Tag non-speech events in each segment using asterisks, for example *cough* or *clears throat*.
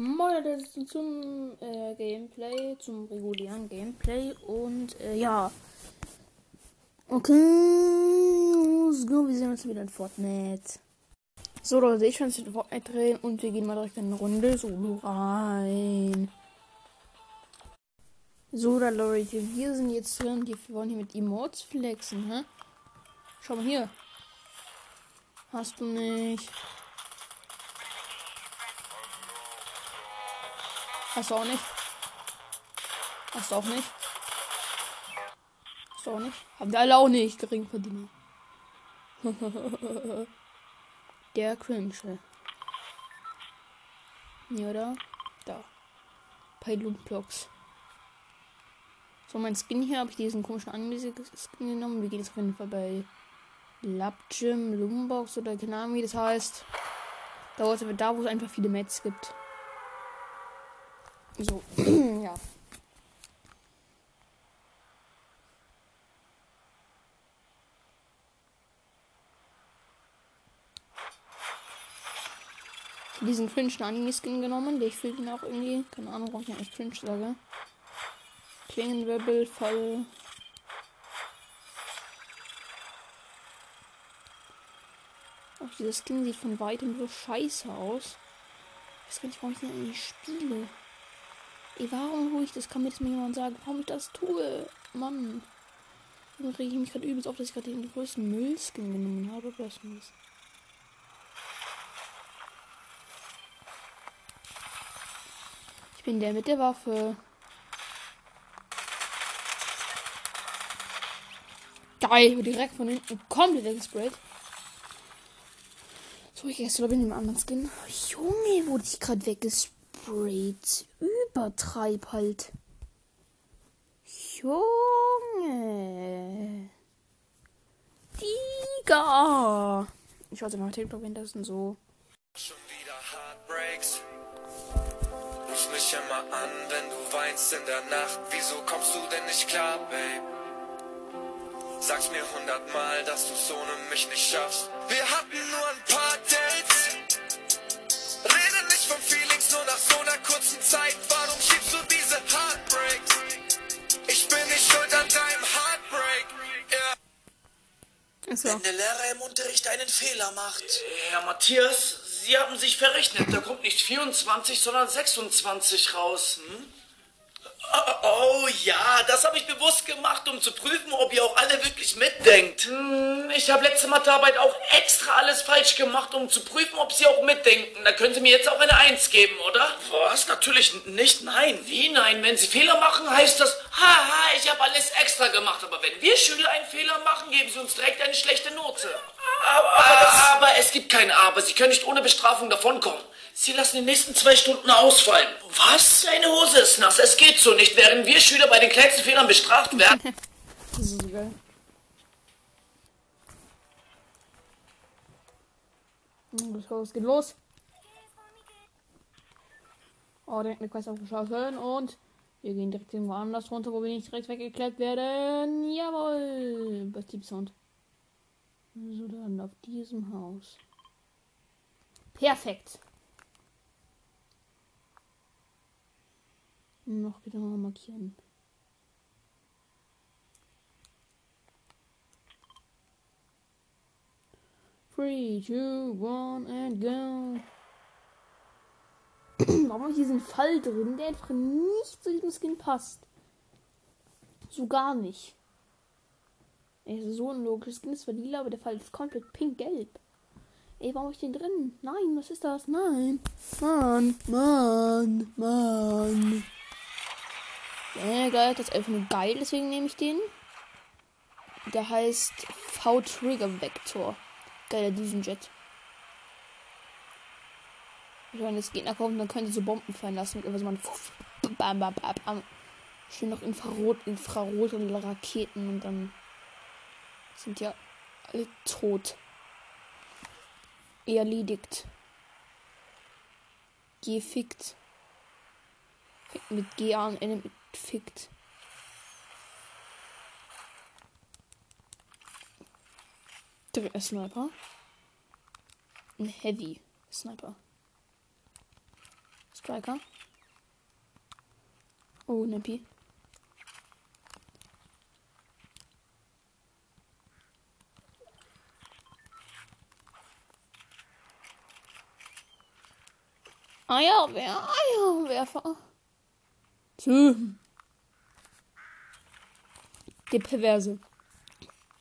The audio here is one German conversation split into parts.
Moin Leute zum äh, Gameplay, zum regulären Gameplay und äh, ja. Okay, genau, wir sehen uns wieder in Fortnite. So Leute, ich kann jetzt in Fortnite drehen und wir gehen mal direkt in eine Runde Solo rein. So, da Leute, wir sind jetzt drin, wir wollen hier mit Emotes flexen, hä? Schau mal hier. Hast du nicht. Hast du auch nicht? Hast du auch nicht? Hast du auch nicht? Haben wir alle auch nicht. Geringverdiener. *laughs* Der Cringe. Ja, oder? Da. Pilotblocks. So, mein Skin hier habe ich diesen komischen Anime-Skin genommen. Wir gehen jetzt auf jeden Fall bei Labgym, Lumbox oder keine Ahnung, wie das heißt. Da, da wo es einfach viele Mets gibt. So, *clears throat* ja. diesen cringe Anime-Skin genommen. Der ich fühle ihn auch irgendwie. Keine Ahnung, warum ich eigentlich cringe sage. Klingenwirbel, voll. Auch dieser Skin sieht von weitem so scheiße aus. Ich weiß gar nicht, warum ich den eigentlich spiele. Ey, warum hole ich das? Kann mir jetzt mal jemand sagen, warum ich das tue? Mann. Dann rege ich mich gerade übelst auf, dass ich gerade den größten Müllskin genommen habe. Was ist Ich bin der mit der Waffe. Geil, direkt von hinten komplett weggesprayt. So, ich jetzt glaube ich in dem anderen Skin. Junge, wurde ich gerade weggesprayt übertreib halt. Junge. Digga. Ich wollte mal TikTok währenddessen so. Schon wieder Heartbreaks. Ruf mich immer an, wenn du weinst in der Nacht. Wieso kommst du denn nicht klar, babe? Sag's mir hundertmal, dass du's ohne mich nicht schaffst. Wir hatten nur ein paar Dates. So. Wenn der Lehrer im Unterricht einen Fehler macht. Herr Matthias, Sie haben sich verrechnet. Da kommt nicht 24, sondern 26 raus. Hm? Oh ja, das habe ich bewusst gemacht, um zu prüfen, ob ihr auch alle wirklich mitdenkt. Hm, ich habe letzte Mathearbeit auch extra alles falsch gemacht, um zu prüfen, ob sie auch mitdenken. Da können Sie mir jetzt auch eine Eins geben, oder? Was? Natürlich nicht, nein. Wie nein? Wenn Sie Fehler machen, heißt das, haha, ich habe alles extra gemacht. Aber wenn wir Schüler einen Fehler machen, geben Sie uns direkt eine schlechte Note. Aber, aber, aber es gibt kein Aber. Sie können nicht ohne Bestrafung davonkommen. Sie lassen die nächsten zwei Stunden ausfallen. Was? Seine Hose ist nass. Es geht so nicht, während wir Schüler bei den kleinsten Fehlern bestraft werden. *laughs* das ist so geil. Es geht los. Oh, direkt eine Quest aufgeschossen und wir gehen direkt irgendwo anders runter, wo wir nicht direkt weggeklärt werden. Jawohl! Bei Deep Sound. So, dann auf diesem Haus. Perfekt. Noch wieder markieren. Three, two, one and go. *clears throat* Warum habe ich diesen Fall drin, der einfach nicht zu diesem Skin passt? So gar nicht. Ey, so ein logisches Skin ist zwar lila, aber der Fall ist komplett pink-gelb. Ey, warum habe ich den drin? Nein, was ist das? Nein. Mann, Mann, Mann. Ja, geil, das ist einfach nur geil, deswegen nehme ich den. Der heißt V-Trigger Vector. Geiler Düsenjet. Wenn das Gegner kommt, dann können sie so Bomben fallen lassen. Mit so man bam, bam, bam, bam. Schön noch Infrarot, Infrarot und Raketen und dann sind ja alle tot. Erledigt. Gefickt. Mit G an N mit fickt. Der Sniper. Ein Heavy Sniper. Striker. Oh, Nappy. Eierwer Eierwerfer. So. Der Perverse.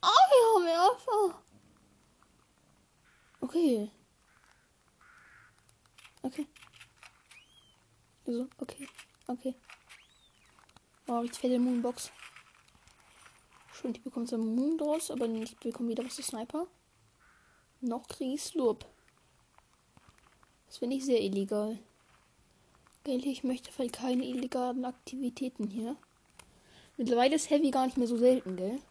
Eierwerfer. Okay. Okay. So, okay. Okay. Oh, richtig fette Moonbox. Schön, die bekommt so einen Moon draus, aber nicht bekommen wieder was zu Sniper. Noch kriege ich Slurp. Das finde ich sehr illegal. Gell, ich möchte vielleicht keine illegalen Aktivitäten hier. Mittlerweile ist Heavy gar nicht mehr so selten, gell?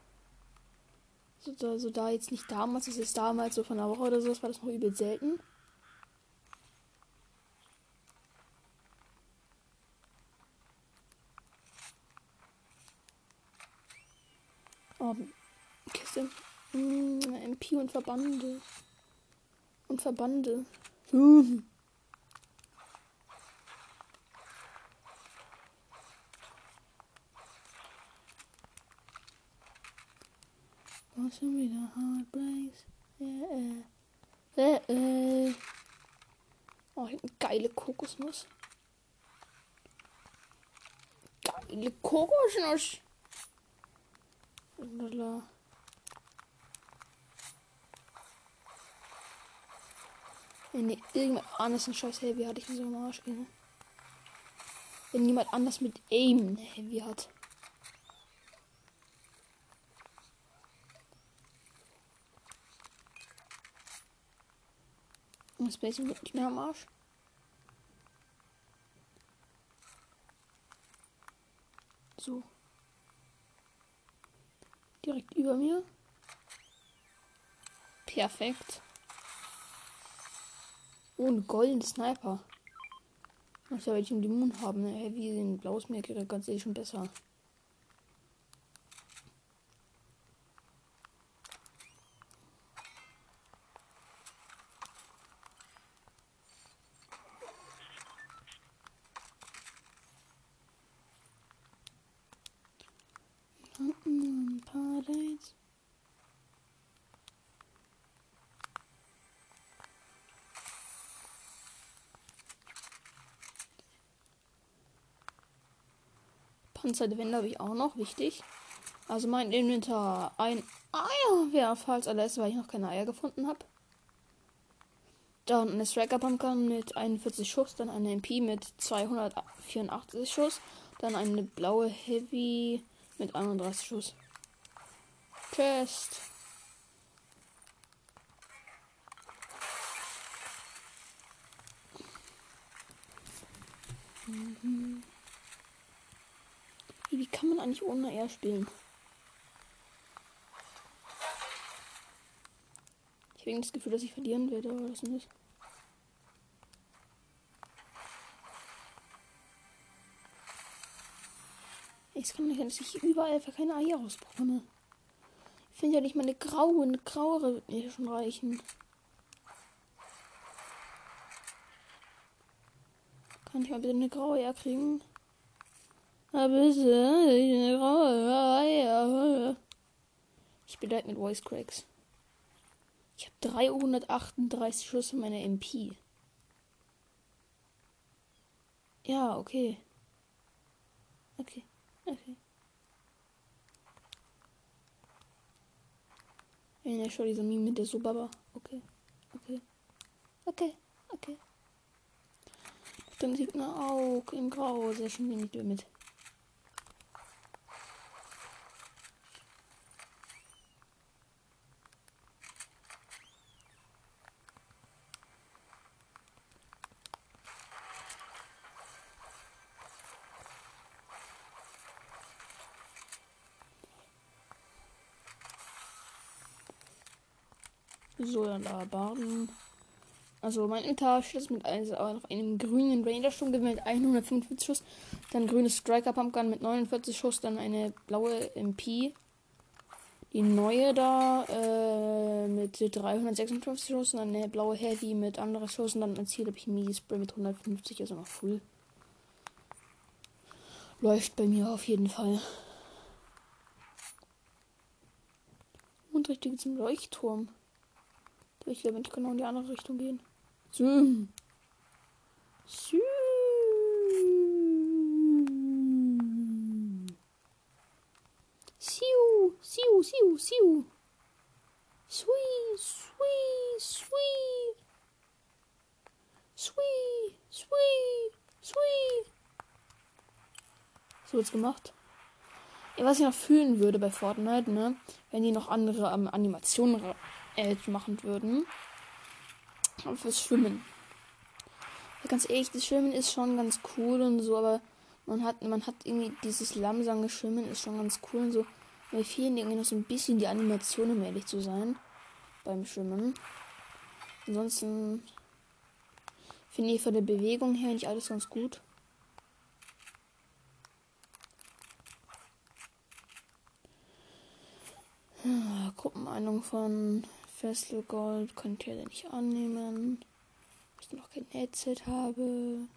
So da, so da jetzt nicht damals, das ist damals so von einer Woche oder so, das war das noch übel selten. Oh, Kiste. Mm, MP und Verbande. Und Verbande. Uh. *laughs* schon wieder Heartbreaks. Äh, äh. Äh, äh. Oh, eine geile Kokosnuss. Geile Kokosnuss. Lala. Wenn irgendjemand anders ein scheiß Heavy hat, ich muss am Arsch gehen. Wenn jemand anders mit Aim Heavy hat. Und Space wird nicht mehr am Arsch. So. Direkt über mir. Perfekt. Oh, ein golden Sniper. Ich soll ich die Moon haben. Ne? Heavy den blaues mir ganz ehrlich schon besser. Ein paar Dates. Panzerdefender habe ich auch noch, wichtig. Also mein Inventar ein Eierwerfer als alles, weil ich noch keine Eier gefunden habe. Dann eine Striker Pumpgun mit 41 Schuss, dann eine MP mit 284 Schuss, dann eine blaue Heavy mit 31 Schuss. Chest. Mhm. Wie kann man eigentlich ohne R spielen? Ich habe das Gefühl, dass ich verlieren werde, aber das nicht. Es kann nicht dass ich überall einfach keine Eier rausbekomme. Ich finde ja nicht meine grauen, grauere wird mir schon reichen. Kann ich mal bitte eine graue Eier kriegen? Na bitte, eine graue Eier. Ich bin mit Voice Cracks. Ich habe 338 Schuss in meiner MP. Ja, okay. Okay. Okay. Ja, schau diese Meme mit der Subaba. Okay. Okay. Okay. Okay. Dann sieht man auch im Grau sehr schön mit. So, dann da Baden. Also mein Etage ist mit also einem grünen Ranger Sturm mit 145 Schuss, dann grünes Striker Pumpgun mit 49 Schuss, dann eine blaue MP, Die neue da äh, mit 356 Schuss und eine blaue Heavy mit anderen Schuss und dann ein Ziel habe ich Mini Spray mit 150, also noch full. Läuft bei mir auf jeden Fall. Und richtig zum Leuchtturm. Ich will nicht genau in die andere Richtung gehen. Zoom. Zoom. Siu, siu, siu, siu. Sweet, sweet, sweet. Sweet, sweet, sweet. So wird's gemacht. Ja, was ich noch fühlen würde bei Fortnite, ne, wenn die noch andere ähm, Animationen äh, machen würden. Aber fürs Schwimmen. Ja, ganz ehrlich, das Schwimmen ist schon ganz cool und so, aber man hat, man hat irgendwie dieses langsame Schwimmen ist schon ganz cool und so. Mir fehlen irgendwie noch so ein bisschen die Animationen, um ehrlich zu sein. Beim Schwimmen. Ansonsten finde ich von der Bewegung her nicht alles ganz gut. Ja, Gruppenmeinung von Fessel Gold könnt ihr nicht annehmen. Ich noch kein Headset habe.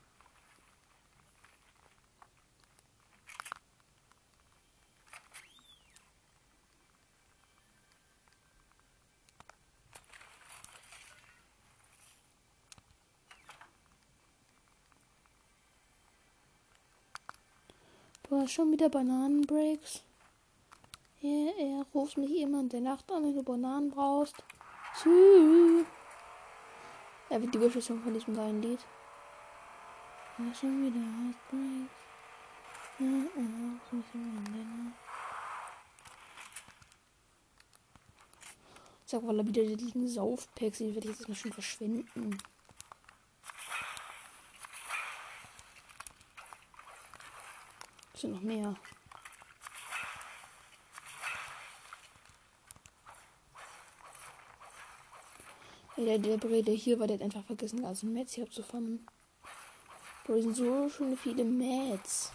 Du hast schon wieder Bananenbreaks. Ja, er ruft mich immer in der Nacht an, wenn du Bananen brauchst. Er wird die Überschüsse von diesem geilen Lied. Ja, schon wieder er. Sag mal, wieder die liegen Saufpacks, die werde jetzt mal schon verschwinden. sind noch mehr. Der, der Brede hier war, der hat einfach vergessen, also Mets hier abzufangen. Da sind so schon viele Mets.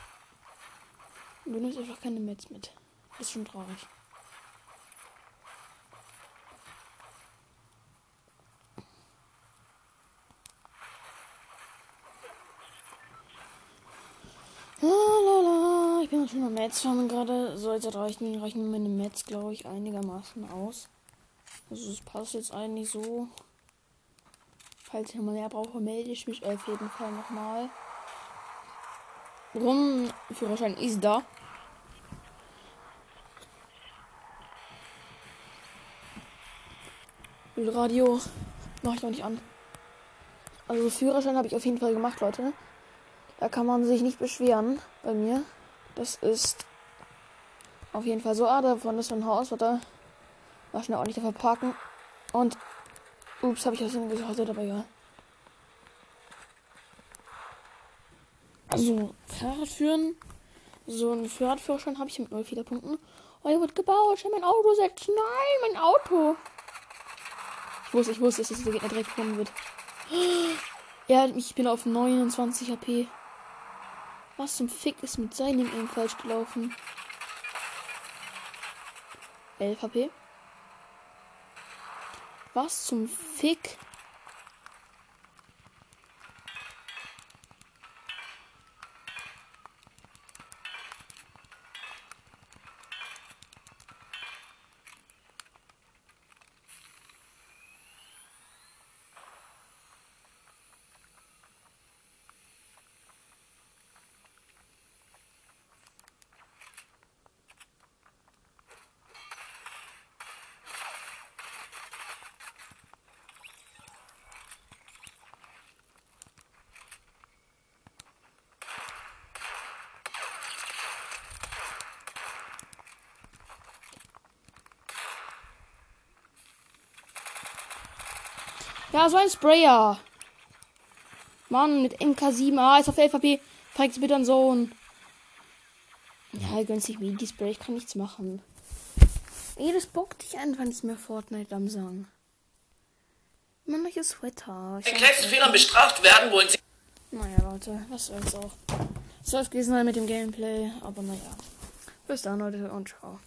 Und du nimmst einfach keine Mets mit. Ist schon traurig. Ich bin schon am Mets farmen gerade. So, jetzt reichen, reichen meine Mets, glaube ich, einigermaßen aus. Also es passt jetzt eigentlich so. Falls ich nochmal mehr brauche, melde ich mich auf jeden Fall nochmal. Warum? Führerschein ist da. Radio mache ich noch nicht an. Also Führerschein habe ich auf jeden Fall gemacht, Leute. Da kann man sich nicht beschweren bei mir. Das ist auf jeden Fall so. Ah, davon ist ein Haus. Warte. War schnell auch nicht dafür parken. Und. Ups, habe ich das hingeschaut, aber ja. Also, Fahrrad führen. So ein Fahrradführerschein habe ich mit 0 Fehlerpunkten. Oh, hier wird gebaut. Schnell mein Auto setzt. Nein, mein Auto. Ich wusste, ich wusste, dass der Gegner direkt kommen wird. *gasps* Ja, ich bin auf 29 HP. Was zum Fick ist mit seinem eben falsch gelaufen? 11 HP. Was zum Fick? Ja, so ein Sprayer. Mann, mit MK7. Ah, ist auf LVP. Zeigt bitte an Sohn. Ja, gönnt sich wie die Spray. Ich kann nichts machen. Ey, das bockt dich einfach nicht mehr Fortnite am Sang. Immer noch ihr Sweater. Den kleinsten Fehlern bestraft werden, wollen sie. Naja, Leute, was soll's auch. Soll es gewesen sein mit dem Gameplay, aber naja. Bis dann, Leute, und ciao.